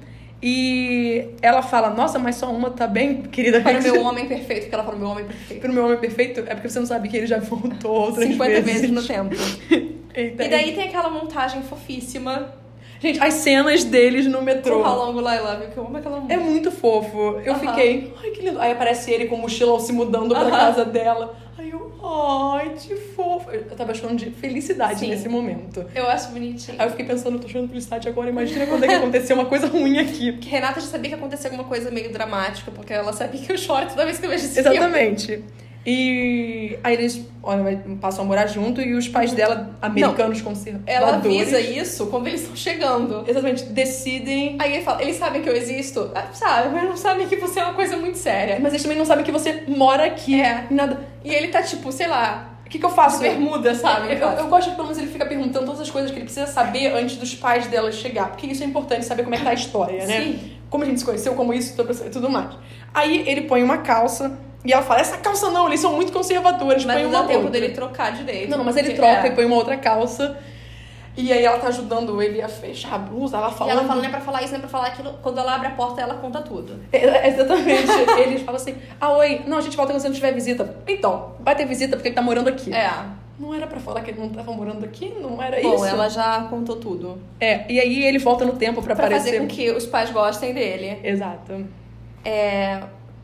S2: E ela fala, nossa, mas só uma tá bem, querida.
S1: Para o meu homem perfeito, porque ela fala o meu homem perfeito.
S2: Pro meu homem perfeito, é porque você não sabe que ele já voltou outras
S1: 50
S2: vezes.
S1: vezes no tempo.
S2: Eita.
S1: E daí tem aquela montagem fofíssima
S2: Gente, as cenas deles no metrô.
S1: How Long Will I Love You, que eu amo aquela música.
S2: É muito fofo. Eu
S1: Aham.
S2: fiquei, ai que lindo. Aí aparece ele com o mochilão se mudando pra
S1: Aham.
S2: casa dela. Aí eu, ai, que fofo. Eu tava achando de felicidade
S1: Sim.
S2: nesse momento.
S1: Eu acho bonitinho.
S2: Aí eu fiquei pensando, tô achando felicidade agora. Imagina quando é que acontecer uma coisa ruim aqui.
S1: Que Renata já sabia que ia acontecer alguma coisa meio dramática, porque ela sabia que eu choro toda vez que eu vejo esse filme.
S2: Exatamente. E aí eles olha, passam a morar junto e os pais dela, americanos conservadores.
S1: Ela avisa isso quando eles estão chegando.
S2: Exatamente, decidem.
S1: Aí ele fala, eles sabem que eu existo? Ah, Sabe, mas não sabem que você é uma coisa muito séria.
S2: Mas eles também não sabem que você mora aqui.
S1: É.
S2: Nada.
S1: E ele tá tipo, sei lá,
S2: O que, que eu faço?
S1: de bermuda, sabe?
S2: Eu, eu gosto que pelo menos ele fica perguntando todas as coisas que ele precisa saber antes dos pais dela chegar. Porque isso é importante, saber como é que tá a história, né?
S1: Sim.
S2: Como a gente se conheceu, como isso e tudo mais. Aí ele põe uma calça e ela fala: essa calça não, eles são muito conservadores,
S1: Mas
S2: põe
S1: não
S2: uma
S1: dá tempo
S2: outra.
S1: dele trocar direito.
S2: Não, mas ele troca
S1: é.
S2: e põe uma outra calça. E aí ela tá ajudando ele a fechar a blusa, ela
S1: E
S2: fala.
S1: ela fala, não é pra falar isso, não é pra falar aquilo. Quando ela abre a porta, ela conta tudo.
S2: É, Exatamente. Eles falam assim: ah, oi, não, a gente volta quando você não tiver visita. Então, vai ter visita porque ele tá morando aqui.
S1: É.
S2: Não era pra falar que ele não tava morando aqui? Não era
S1: Bom,
S2: isso?
S1: ela já contou tudo.
S2: É, e aí ele volta no tempo pra,
S1: Pra
S2: aparecer.
S1: fazer com que os pais gostem dele.
S2: Exato.
S1: É...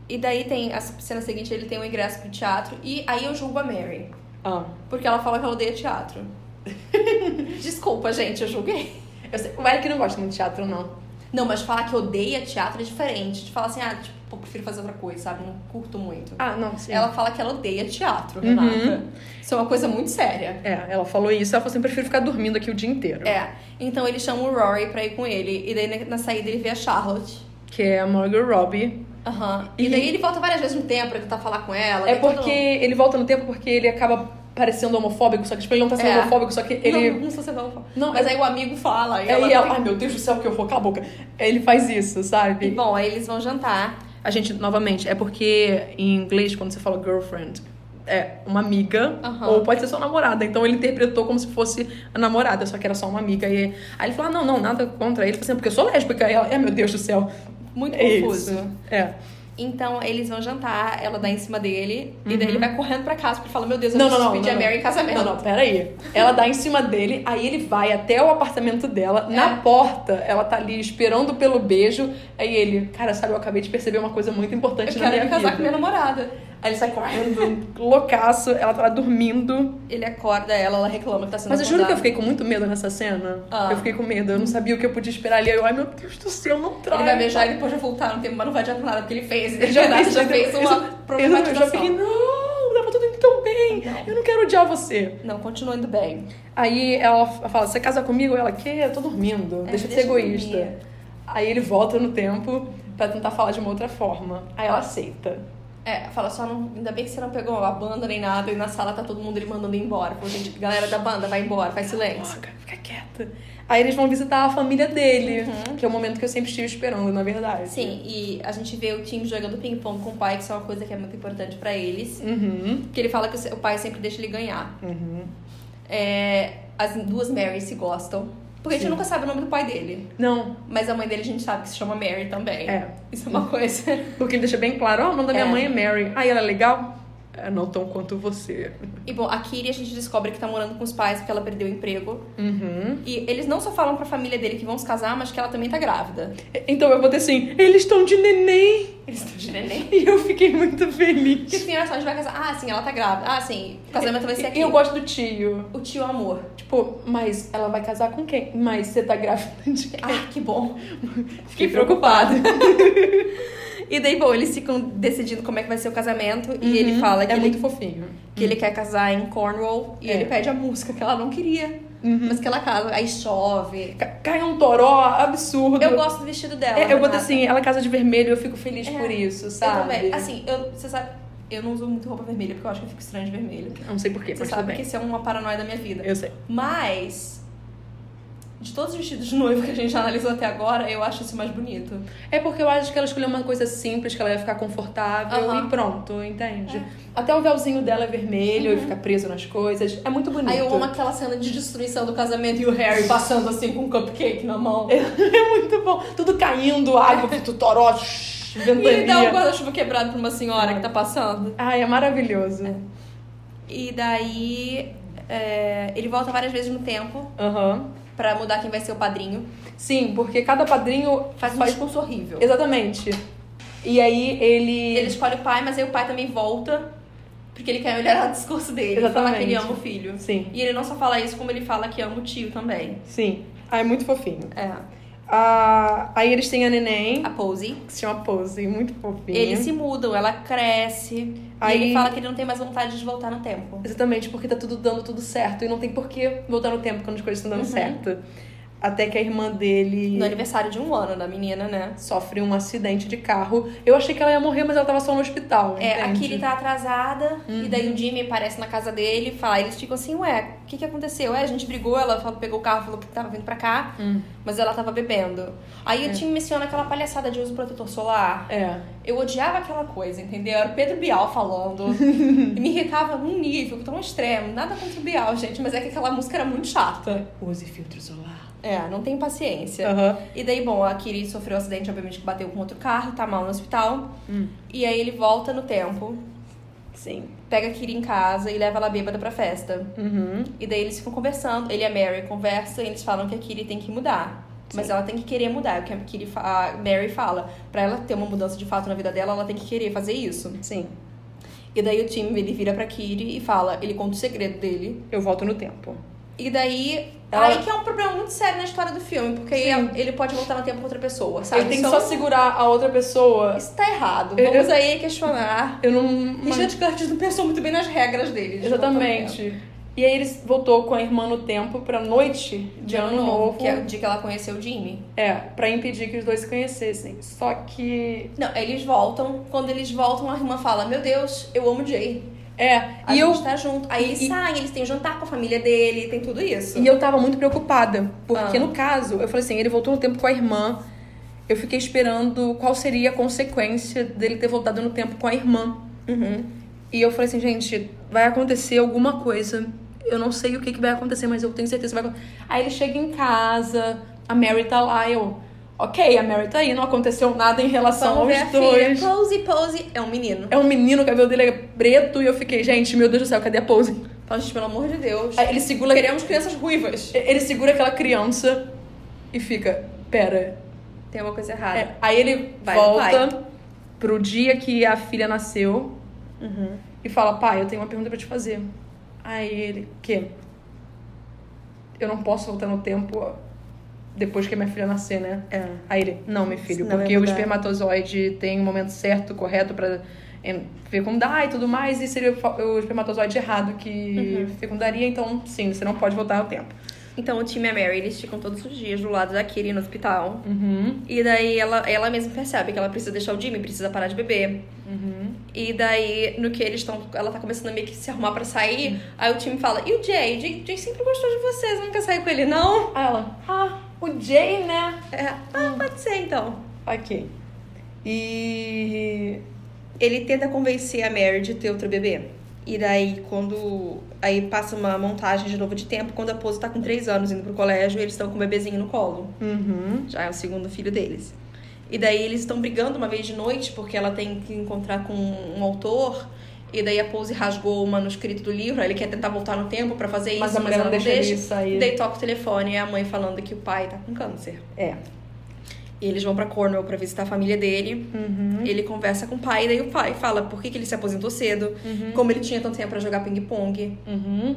S1: E daí tem a cena seguinte, ele tem um ingresso pro teatro. E aí eu julgo a Mary.
S2: Ah.
S1: Porque ela fala que ela odeia teatro. Desculpa, gente, eu julguei.
S2: Eu sei, o Eric não gosta muito de teatro, não.
S1: Não, mas falar que odeia teatro é diferente. De falar assim, ah, tipo, pô, prefiro fazer outra coisa, sabe? Não curto muito.
S2: Ah, não, sim.
S1: Ela fala que ela odeia teatro,
S2: Uhum.
S1: Renata. Isso é uma coisa muito séria.
S2: É, ela falou isso, ela falou assim, prefiro ficar dormindo aqui o dia inteiro.
S1: É. Então ele chama o Rory pra ir com ele. E daí na- na saída ele vê a Charlotte.
S2: Que é a Margot Robbie.
S1: Aham. E...
S2: E-
S1: daí ele volta várias vezes no tempo pra tentar falar com ela.
S2: É
S1: tem todo-
S2: porque ele volta no tempo porque ele acaba parecendo homofóbico, só que tipo, ele não tá sendo
S1: É.
S2: homofóbico, só que ele...
S1: Não, não sei se não.
S2: Não,
S1: Mas
S2: é-
S1: aí o amigo fala. E
S2: Aí
S1: ela...
S2: ela, ai meu Deus do céu, que horror, cala a boca. Ele faz isso,
S1: E,
S2: sabe?
S1: bom, aí eles vão jantar.
S2: A gente, novamente, é porque em inglês, quando você fala girlfriend, é uma amiga,
S1: Aham.
S2: ou pode ser sua namorada. Então ele interpretou como se fosse a namorada, só que era só uma amiga. E aí ele falou: ah, não, não, nada contra ele. Ele falou assim, porque eu sou lésbica. E ela, é meu Deus do céu.
S1: Muito
S2: É
S1: confuso.
S2: isso. É.
S1: Então eles vão jantar, ela dá em cima dele. E
S2: Uhum.
S1: daí ele vai correndo pra casa porque fala: Meu Deus, eu
S2: Não,
S1: preciso
S2: não.
S1: pedir
S2: não,
S1: a Mary em casamento.
S2: Não, não, peraí. Ela dá em cima dele, aí ele vai até o apartamento dela.
S1: É.
S2: Na porta, ela tá ali esperando pelo beijo. Aí ele, cara, sabe, eu acabei de perceber uma coisa muito importante
S1: Eu
S2: na
S1: quero
S2: minha
S1: me casar
S2: vida.
S1: com minha namorada.
S2: Aí ele sai correndo, loucaço, ela tá lá dormindo.
S1: Ele acorda ela, ela reclama que tá sendo
S2: Mas eu juro que eu fiquei com muito medo nessa cena.
S1: Ah.
S2: Eu fiquei com medo, eu não sabia o que eu podia esperar ali. Aí eu, ai meu Deus do céu, não trai.
S1: Ele vai beijar e depois já voltar no tempo, mas não vai adiantar nada, porque ele fez.
S2: Ele já fez,
S1: já fez uma
S2: Eu já
S1: problematização.
S2: fiquei, não, tava tudo indo tão bem.
S1: Não.
S2: Eu não quero odiar você.
S1: Não, continua indo bem.
S2: Aí ela fala, você casa comigo? Ela, que? Eu tô dormindo,
S1: É,
S2: deixa de ser egoísta.
S1: dormir.
S2: Aí ele volta no tempo pra tentar falar de uma outra forma. Aí ela aceita.
S1: É, fala só, não, ainda bem que você não pegou a banda nem nada, e na sala tá todo mundo ele mandando ir embora. Falou, gente, galera da banda, vai embora, faz silêncio.
S2: Fica, fica quieta. Aí eles vão visitar a família dele, que é o momento que eu sempre estive esperando, na verdade.
S1: Uhum. Sim, e a gente vê o time jogando ping-pong com o pai, que isso é uma coisa que é muito importante pra eles.
S2: Uhum.
S1: Que ele fala que o pai sempre deixa ele ganhar.
S2: Uhum.
S1: É, as duas Marys se gostam. Porque a gente
S2: Sim.
S1: nunca sabe o nome do pai dele.
S2: Não,
S1: Mas a mãe dele a gente sabe que se chama Mary também.
S2: É.
S1: Isso é uma coisa.
S2: porque ele deixa bem claro, ó, o nome da minha
S1: É.
S2: mãe é Mary. Aí ela é legal? É, não tão quanto você.
S1: E bom, a Kiri a gente descobre que tá morando com os pais porque ela perdeu o emprego.
S2: Uhum.
S1: E eles não só falam pra família dele que vão se casar, mas que ela também tá grávida.
S2: Então eu botei assim, eles estão de neném.
S1: Eles estão de neném.
S2: E eu fiquei muito feliz.
S1: Que assim, olha só, a gente vai casar. Ah, sim, ela tá grávida. Ah, sim, o casamento vai ser aqui.
S2: E eu gosto do tio.
S1: O tio amor.
S2: Tipo, mas ela vai casar com quem? Mas você tá grávida de quem?
S1: Ah, que bom.
S2: Fiquei preocupada.
S1: E daí, bom, eles ficam decidindo como é que vai ser o casamento. E ele fala que,
S2: é
S1: ele,
S2: muito fofinho.
S1: que ele quer casar em Cornwall. E
S2: É.
S1: ele pede a música que ela não queria. Mas que ela casa. Aí chove.
S2: Ca- Cai um toró absurdo.
S1: Eu gosto do vestido dela.
S2: É, eu
S1: Renata.
S2: assim, ela casa de vermelho, eu fico feliz
S1: É,
S2: por isso,
S1: Eu
S2: sabe?
S1: também. Assim, eu, você sabe, eu não uso muito roupa vermelha porque eu acho que eu fico estranha de vermelho.
S2: Não sei porquê,
S1: Você sabe que isso é uma paranoia da minha vida.
S2: Eu sei.
S1: Mas, de todos os vestidos de noivo que a gente já analisou até agora, eu acho esse mais bonito.
S2: É porque eu acho que ela escolheu uma coisa simples, que ela ia ficar confortável
S1: Aham.
S2: e pronto, entende? Até o véuzinho dela é vermelho e fica preso nas coisas. É muito bonito.
S1: Aí eu amo aquela cena de destruição do casamento e o Harry passando assim com um cupcake na mão.
S2: É muito bom. Tudo caindo, água, toró,
S1: E ele dá um
S2: ventania.
S1: guarda-chuva quebrado pra uma senhora que tá passando.
S2: Ai, é maravilhoso.
S1: E daí, é, ele volta várias vezes no tempo
S2: Aham.
S1: Pra mudar quem vai ser o padrinho.
S2: Sim, porque cada padrinho
S1: Faz um discurso horrível.
S2: Exatamente. E aí ele.
S1: Ele escolhe o pai, mas aí o pai também volta porque ele quer melhorar o discurso dele.
S2: Exatamente.
S1: Falar que ele ama o filho.
S2: Sim,
S1: E ele não só fala isso, como ele fala que ama o tio também.
S2: sim. Ah, é muito fofinho.
S1: É.
S2: Ah, aí eles têm a neném,
S1: A Pose.
S2: que se chama Pose, muito fofinha.
S1: Eles se mudam, ela cresce.
S2: Aí-
S1: E ele fala que ele não tem mais vontade de voltar no tempo.
S2: Exatamente, porque tá tudo dando tudo certo. E não tem por que voltar no tempo quando as coisas estão dando
S1: Uhum.
S2: certo. Até que a irmã dele
S1: No aniversário de um ano da menina, né?
S2: sofre um acidente de carro. Eu achei que ela ia morrer, mas ela tava só no hospital.
S1: É, a
S2: entende?
S1: Kiri tá atrasada,
S2: Uhum.
S1: e daí o Jimmy aparece na casa dele e fala, eles ficam assim, ué, o que que aconteceu? É, a gente brigou, ela falou- pegou o carro, falou que tava vindo pra cá,
S2: Hum.
S1: mas ela tava bebendo. Aí o time menciona aquela palhaçada de uso protetor solar.
S2: É.
S1: Eu odiava aquela coisa, entendeu? Era o Pedro Bial falando. e me irritava num nível tão extremo. Nada contra o Bial, gente, mas é que aquela música era muito chata.
S2: Use filtro solar.
S1: É, não tem paciência.
S2: Aham.
S1: E daí, bom, a Kiri sofreu um acidente, obviamente, que bateu com outro carro, tá mal no hospital.
S2: Hum.
S1: E aí ele volta no tempo,
S2: Sim.
S1: pega a Kiri em casa e leva ela bêbada pra festa.
S2: Uhum.
S1: E daí eles ficam conversando, ele e a Mary conversam e eles falam que a Kiri tem que mudar. Mas
S2: Sim.
S1: ela tem que querer mudar, é o que a, Kiri, a Mary fala. Pra ela ter uma mudança de fato na vida dela, ela tem que querer fazer isso.
S2: Sim.
S1: E daí o time, ele vira pra Kiri e fala, ele conta o segredo dele.
S2: Eu volto no tempo.
S1: E daí,
S2: Ela-
S1: aí que é um problema muito sério na história do filme, porque
S2: Sim.
S1: ele pode voltar no tempo com outra pessoa, sabe?
S2: Ele tem que
S1: Então,
S2: só segurar a outra pessoa.
S1: Isso tá errado.
S2: Eu-
S1: Vamos aí questionar.
S2: Eu não.
S1: Richard Curtis não pensou muito bem nas regras dele. de.
S2: Exatamente. E aí eles voltou com a irmã no tempo pra noite de ano novo.
S1: Que é o dia que ela conheceu o Jimmy.
S2: É, pra impedir que os dois se conhecessem. Só que.
S1: Não, eles voltam. Quando eles voltam, a irmã fala: Meu Deus, eu amo Jay.
S2: É,
S1: A
S2: e
S1: gente
S2: eu,
S1: tá junto. Aí eles
S2: e-
S1: saem, eles têm jantar com a família dele, tem tudo isso.
S2: e eu tava muito preocupada. Porque
S1: Ah.
S2: no caso, eu falei assim, ele voltou no tempo com a irmã. Eu fiquei esperando qual seria a consequência dele ter voltado no tempo com a irmã.
S1: Uhum.
S2: E eu falei assim, gente, vai acontecer alguma coisa. Eu não sei o que, que vai acontecer, mas eu tenho certeza que vai acontecer. Aí ele chega em casa, a Mary tá lá, eu. Ok, a Mary tá aí, não aconteceu nada em relação
S1: Vamos ver a
S2: aos dois.
S1: filha. Pose, pose. É um menino.
S2: É um menino, o cabelo dele é preto, e eu fiquei, gente, meu Deus do céu, cadê a pose?
S1: Fala, gente, pelo amor de Deus.
S2: Aí ele segura,
S1: Queremos crianças ruivas.
S2: ele segura aquela criança e fica, pera.
S1: Tem uma coisa errada.
S2: É, aí ele
S1: Vai
S2: volta pro dia que a filha nasceu
S1: Uhum.
S2: e fala, pai, eu tenho uma pergunta pra te fazer. Aí ele, quê? Eu não posso voltar no tempo depois que a minha filha nascer, né?
S1: É.
S2: Aí ele, não, meu filho, porque o espermatozoide tem um momento certo, correto pra em- fecundar e tudo mais, e seria o espermatozoide errado que
S1: Uhum.
S2: fecundaria, então sim, você não pode voltar no tempo.
S1: Então o time e a Mary, eles ficam todos os dias do lado da Kiri no hospital.
S2: Uhum.
S1: E daí ela, ela mesma percebe que ela precisa deixar o Jimmy, precisa parar de beber.
S2: Uhum.
S1: E daí, no que eles estão. Ela tá começando a meio que se arrumar pra sair. Aí o time fala: E o Jay? Jay, Jay sempre gostou de você, você não quer sair com ele, não?
S2: Aí ela, ah, o Jay, né?
S1: É, ah, pode ser então.
S2: Ok. E.
S1: Ele tenta convencer a Mary de ter outro bebê. E daí, quando. Aí passa uma montagem de novo de tempo, quando a Pose tá com 3 anos indo pro colégio, eles estão com o bebezinho no colo.
S2: Uhum.
S1: Já é o segundo filho deles. E daí eles estão brigando uma vez de noite, porque ela tem que encontrar com um autor. E daí a Pose rasgou o manuscrito do livro, aí ele quer tentar voltar no tempo pra fazer isso,
S2: Mas a mulher
S1: ela
S2: não deixa ele sair.
S1: E daí toca o telefone e é a mãe falando que o pai tá com câncer.
S2: É.
S1: E eles vão pra Cornwall pra visitar a família dele.
S2: Uhum.
S1: Ele conversa com o pai, e daí o pai fala por que, que ele se aposentou cedo, como ele tinha tanto tempo pra jogar ping-pong.
S2: Uhum.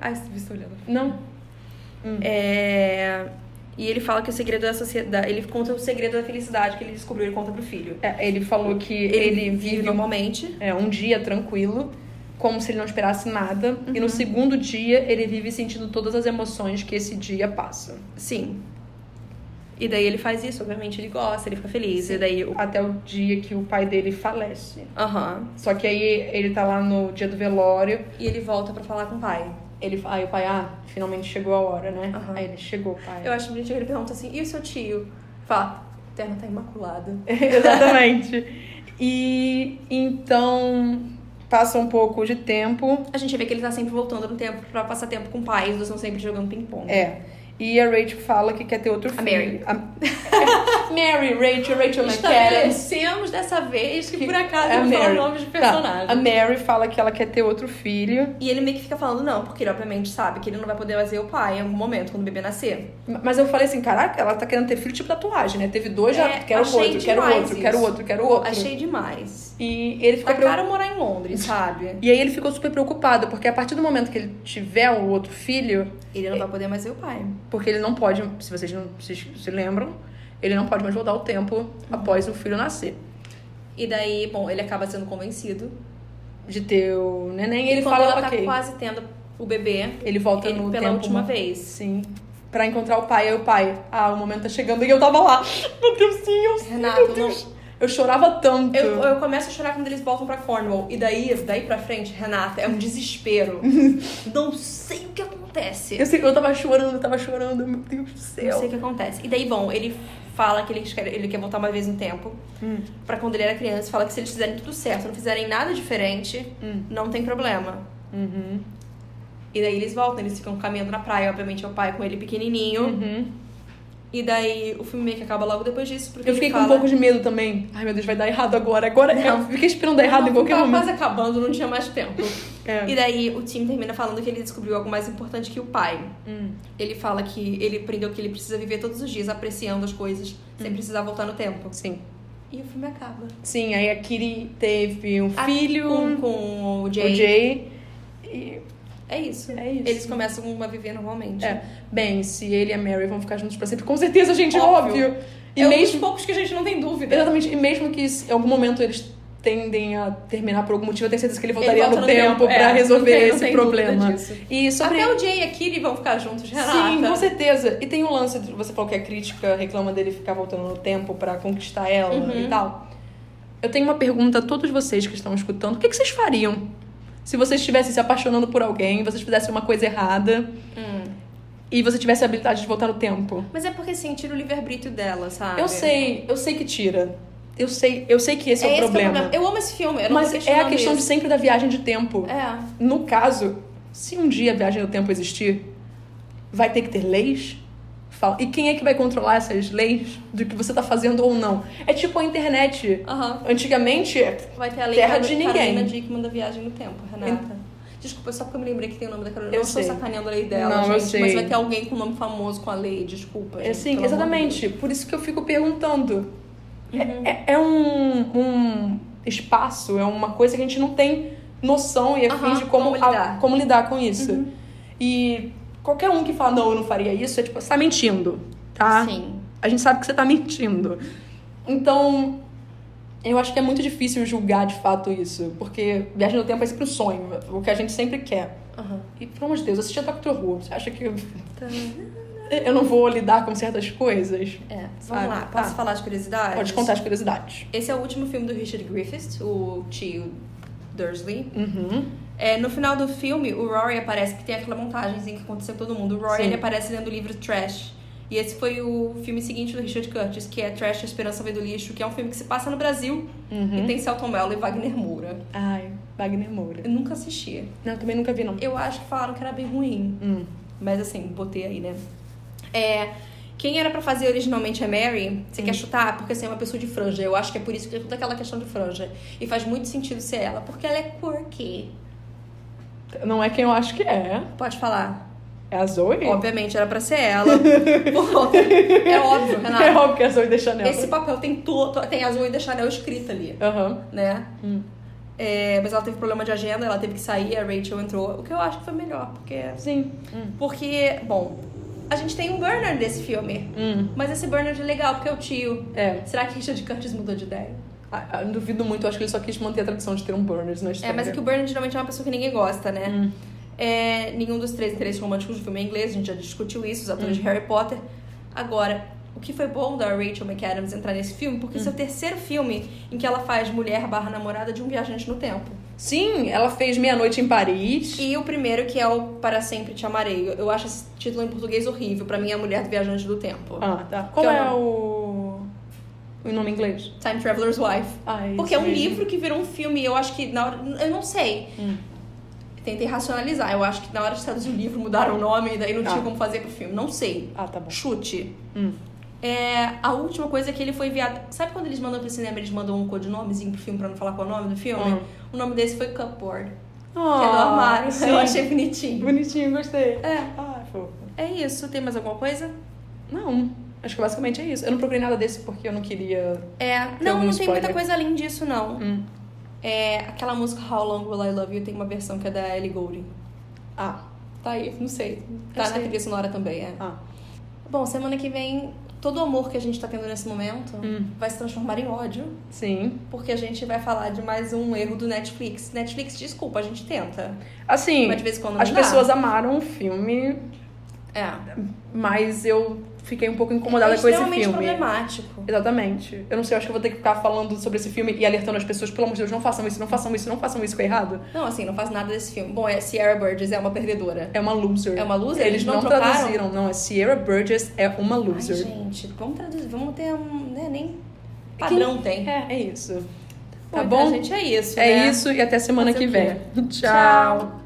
S1: Ai, você olhando.
S2: Não.
S1: É... E ele fala que o segredo da sociedade. Ele conta o segredo da felicidade que ele descobriu, ele conta pro filho.
S2: É, ele falou que
S1: Ele,
S2: ele,
S1: vive normalmente.
S2: é, um dia tranquilo, como se ele não esperasse nada. E
S1: Uhum.
S2: no segundo dia, ele vive sentindo todas as emoções que esse dia passa.
S1: Sim. E daí ele faz isso, obviamente ele gosta, ele fica feliz. E daí o.
S2: Até o dia que o pai dele falece.
S1: Aham.
S2: Só que aí ele tá lá no dia do velório.
S1: E ele volta pra falar com o pai.
S2: Ele, aí o pai, ah, finalmente chegou a hora, né?
S1: Aham.
S2: Aí ele chegou, pai.
S1: Eu acho bonitinho que ele pergunta assim: e o seu tio? Fala, a terra tá imaculada.
S2: Exatamente. E então passa um pouco de tempo.
S1: A gente vê que ele tá sempre voltando no tempo pra passar tempo com o pai, eles estão sempre jogando ping-pong.
S2: É. E a Rachel fala que quer ter outro filho.
S1: Mary.
S2: A... Mary, Rachel, Rachel.
S1: Estabelecemos dessa vez que, por acaso falar
S2: Mary.
S1: nomes de
S2: Tá.
S1: personagens.
S2: A Mary fala que ela quer ter outro filho.
S1: E ele meio que fica falando não, porque ele obviamente sabe que ele não vai poder fazer o pai em algum momento, quando o bebê nascer.
S2: Mas eu falei assim, caraca, ela tá querendo ter filho tipo tatuagem, né? Teve dois, já
S1: É,
S2: quero
S1: achei
S2: outro, quero outro, quero
S1: isso.
S2: outro, quero outro.
S1: Achei demais.
S2: E ele ficou
S1: Tá
S2: preocupado.
S1: caro morar em Londres, sabe?
S2: E aí ele ficou super preocupado, porque a partir do momento que ele tiver o outro filho,
S1: Ele não vai poder mais ser o pai.
S2: porque ele não pode, se vocês não se, se lembram, ele não pode mais voltar o tempo após o filho nascer.
S1: E daí, bom, ele acaba sendo convencido.
S2: De ter o neném, e ele
S1: quando
S2: fala,
S1: ela tá
S2: ok.
S1: quase tendo o bebê,
S2: Ele volta
S1: ele,
S2: no
S1: pela
S2: tempo
S1: última vez.
S2: Sim. Pra encontrar o pai. Aí o pai, ah, o momento tá chegando. E eu tava lá. Meu Deus, sim, eu
S1: Renato,
S2: meu Deus. Eu chorava tanto.
S1: Eu, eu começo a chorar quando eles voltam pra Cornwall. E daí, daí pra frente, Renata, é um desespero. não sei o que acontece.
S2: Eu, sei, eu tava chorando, eu tava chorando. Meu Deus do céu.
S1: Não sei o que acontece. E daí, bom, ele fala que ele quer, ele quer voltar uma vez no tempo.
S2: Hum.
S1: Pra quando ele era criança. Fala que se eles fizerem tudo certo, não fizerem nada diferente,
S2: Hum.
S1: não tem problema.
S2: Uhum.
S1: E daí eles voltam, eles ficam caminhando na praia. Obviamente, é o pai com ele pequenininho.
S2: Uhum.
S1: E daí o filme meio que acaba logo depois disso. Porque
S2: Eu fiquei com um pouco de medo também. Ai, meu Deus, vai dar errado agora. Agora eu fiquei esperando dar errado em qualquer
S1: tava
S2: momento.
S1: quase acabando, não tinha mais tempo.
S2: É.
S1: E daí o time termina falando que ele descobriu algo mais importante que o pai.
S2: Hum.
S1: Ele fala que ele aprendeu que ele precisa viver todos os dias apreciando as coisas, sem precisar voltar no tempo.
S2: Sim.
S1: E o filme acaba.
S2: Sim, aí a Kiri teve um
S1: A-
S2: filho,
S1: Com, com o Jay.
S2: o Jay. E,
S1: É isso.
S2: É isso.
S1: Eles começam a viver normalmente.
S2: é, bem, se ele e a Mary vão ficar juntos pra sempre, com certeza, gente,
S1: Óbvio.
S2: óbvio. E
S1: é um dos
S2: mesmo,
S1: poucos que a gente não tem dúvida.
S2: exatamente, e mesmo que em algum momento eles tendem a terminar por algum motivo, eu tenho certeza que ele voltaria
S1: volta
S2: no,
S1: no
S2: tempo,
S1: tempo,
S2: pra
S1: é,
S2: resolver
S1: não tem-
S2: esse problema. E sobre
S1: Até o Jay e a Kiri vão ficar juntos, Renata.
S2: Sim, com certeza. E tem o lance, você falou que a crítica reclama dele ficar voltando no tempo pra conquistar ela
S1: Uhum.
S2: e tal. Eu tenho uma pergunta a todos vocês que estão escutando. O que, que vocês fariam se vocês estivessem se apaixonando por alguém, vocês fizessem uma coisa errada
S1: Hum.
S2: e você tivesse a habilidade de voltar no tempo?
S1: Mas é porque assim, tira o livre-arbítrio dela, sabe?
S2: Eu sei, eu sei que tira. Eu sei, eu sei que esse é, o
S1: esse que
S2: problema.
S1: Eu amo esse filme, eu
S2: Mas é a questão de
S1: isso.
S2: sempre da viagem de tempo.
S1: É.
S2: No caso, se um dia a viagem no tempo existir, vai ter que ter leis? Fala. E quem é que vai controlar essas leis do que você tá fazendo ou não? É tipo a internet.
S1: Aham.
S2: Antigamente,
S1: Vai ter a lei
S2: Terra de ninguém.
S1: Carolina Dickman da Viagem no Tempo, Renata. Desculpa, só porque eu me lembrei que tem o nome da Carolina.
S2: Eu
S1: estou
S2: sei.
S1: sacaneando a lei dela,
S2: Não,
S1: gente.
S2: sei.
S1: Mas vai ter alguém com nome famoso com a lei, desculpa.
S2: é
S1: gente, amor de
S2: exatamente. Por isso que eu fico perguntando. É-
S1: Uhum.
S2: É, é um, um espaço, é uma coisa que a gente não tem noção e afins
S1: Aham,
S2: de como,
S1: como
S2: a-
S1: lidar. Uhum.
S2: como lidar com isso. E qualquer um que fala, não, eu não faria isso, é tipo, você tá mentindo, tá?
S1: Sim.
S2: A gente sabe que você tá mentindo. Então, eu acho que é muito difícil julgar de fato isso. Porque viagem no tempo é sempre um sonho, o que a gente sempre quer.
S1: Aham.
S2: E, pelo amor de Deus, assistir a Doctor Who. Você acha que eu,
S1: Tá.
S2: eu não vou lidar com certas coisas?
S1: É, vamos
S2: Sabe?
S1: lá.
S2: Tá.
S1: Posso falar de curiosidades?
S2: Pode contar as curiosidades.
S1: Esse é o último filme do Richard Griffiths, o tio Dursley.
S2: Uhum.
S1: É, no final do filme, o Rory aparece, que tem aquela montagenzinha que aconteceu com todo mundo. O Rory,
S2: Sim.
S1: ele aparece lendo o livro Trash. E esse foi o filme seguinte do Richard Curtis, que é Trash, A Esperança Vem do Lixo, que é um filme que se passa no Brasil
S2: Uhum.
S1: e tem Celton Mello e Wagner Moura.
S2: Ai, Wagner Moura.
S1: Eu nunca assisti.
S2: Não, também nunca vi, não.
S1: Eu acho que falaram que era bem ruim.
S2: Hum.
S1: Mas assim, botei aí, né? É. Quem era pra fazer originalmente a Mary, você
S2: Hum.
S1: quer chutar? Porque assim, é uma pessoa de franja. Eu acho que é por isso que tem toda aquela questão de franja. E faz muito sentido ser ela, porque ela é quirky.
S2: Não é quem eu acho que é.
S1: Pode falar.
S2: É a Zoe?
S1: Obviamente era pra ser ela. É óbvio,
S2: É
S1: Renata.
S2: óbvio que é a Zoe deixa nela.
S1: Esse papel tem tudo, tem a Zoe da Chanel escrita ali,
S2: Aham.
S1: né?
S2: Hum.
S1: É, mas ela teve problema de agenda, ela teve que sair, a Rachel entrou. O que eu acho que foi melhor, porque.
S2: Sim. Hum.
S1: Porque, bom, a gente tem um Bernard desse filme.
S2: Hum.
S1: Mas esse Bernard é legal, porque é o tio.
S2: É.
S1: Será que Richard Curtis mudou de ideia?
S2: Ah, duvido muito, acho que ele só quis manter a tradição de ter um Burners na história.
S1: É, mas é que o Bernard geralmente é uma pessoa que ninguém gosta, né?
S2: Hum.
S1: É, nenhum dos três interesses românticos do filme é inglês, a gente já discutiu isso, os atores
S2: Hum.
S1: de Harry Potter. Agora, o que foi bom da Rachel McAdams entrar nesse filme, porque
S2: Hum.
S1: esse é o terceiro filme em que ela faz mulher barra namorada de um viajante no tempo.
S2: Sim, ela fez Meia-Noite em Paris.
S1: E o primeiro, que é o Para Sempre Te Amarei. Eu acho esse título em português horrível. Pra mim é a mulher do viajante do tempo.
S2: Ah, tá. Qual é
S1: eu
S2: o... o nome em inglês?
S1: Time Traveler's Wife.
S2: Ah, é
S1: Porque
S2: isso
S1: é um livro que virou um filme e eu acho que na hora. Eu não sei.
S2: Hum.
S1: Tentei racionalizar. Eu acho que na hora de traduzir o livro mudaram o nome e daí não tinha
S2: Ah.
S1: como fazer pro filme. Não sei.
S2: Ah, tá bom.
S1: Chute.
S2: Hum.
S1: É, a última coisa é que ele foi enviado. Sabe quando eles mandam pro cinema, eles mandam um codinomezinho pro filme pra não falar qual é o nome do filme?
S2: Hum.
S1: O nome desse foi Cupboard.
S2: Ah,
S1: que é do armário.
S2: sim.
S1: Eu achei bonitinho.
S2: Bonitinho, gostei.
S1: É.
S2: Ah, fofo.
S1: É isso. Tem mais alguma coisa?
S2: Não, acho que basicamente é isso. Eu não procurei nada desse porque eu não queria...
S1: É. Não, não tem
S2: spoiler?
S1: muita coisa além disso, não.
S2: Hum.
S1: É, aquela música How Long Will I Love You tem uma versão que é da Ellie Goulding.
S2: Ah,
S1: Tá aí, não sei. Tá
S2: Eu
S1: na
S2: sei.
S1: trilha sonora também, é.
S2: ah.
S1: Bom, semana que vem, todo o amor que a gente tá tendo nesse momento
S2: Hum.
S1: vai se transformar em ódio.
S2: Sim.
S1: Porque a gente vai falar de mais um erro do Netflix. Netflix, desculpa, a gente tenta.
S2: Assim,
S1: Mas de vez em quando
S2: as
S1: dá.
S2: pessoas amaram o filme,
S1: É.
S2: mas eu fiquei um pouco
S1: É
S2: incomodada com esse
S1: extremamente
S2: filme.
S1: problemático.
S2: Exatamente. Eu não sei, eu acho que eu vou ter que ficar falando sobre esse filme e alertando as pessoas, pelo amor de Deus, não façam isso, não façam isso, não façam isso, que é errado.
S1: Não, assim, não faz nada desse filme. Bom, é Sierra Burgess é uma perdedora.
S2: É uma loser.
S1: É uma loser?
S2: Eles
S1: Eles
S2: não,
S1: não
S2: traduziram, não. É Sierra Burgess é uma
S1: Ai,
S2: loser.
S1: gente, vamos traduzir, vamos ter um, né, nem padrão tem.
S2: É, é isso. Tá
S1: Bom,
S2: bom?
S1: gente, é isso,
S2: É
S1: né?
S2: isso e até semana
S1: Fazer
S2: que vem.
S1: Tchau.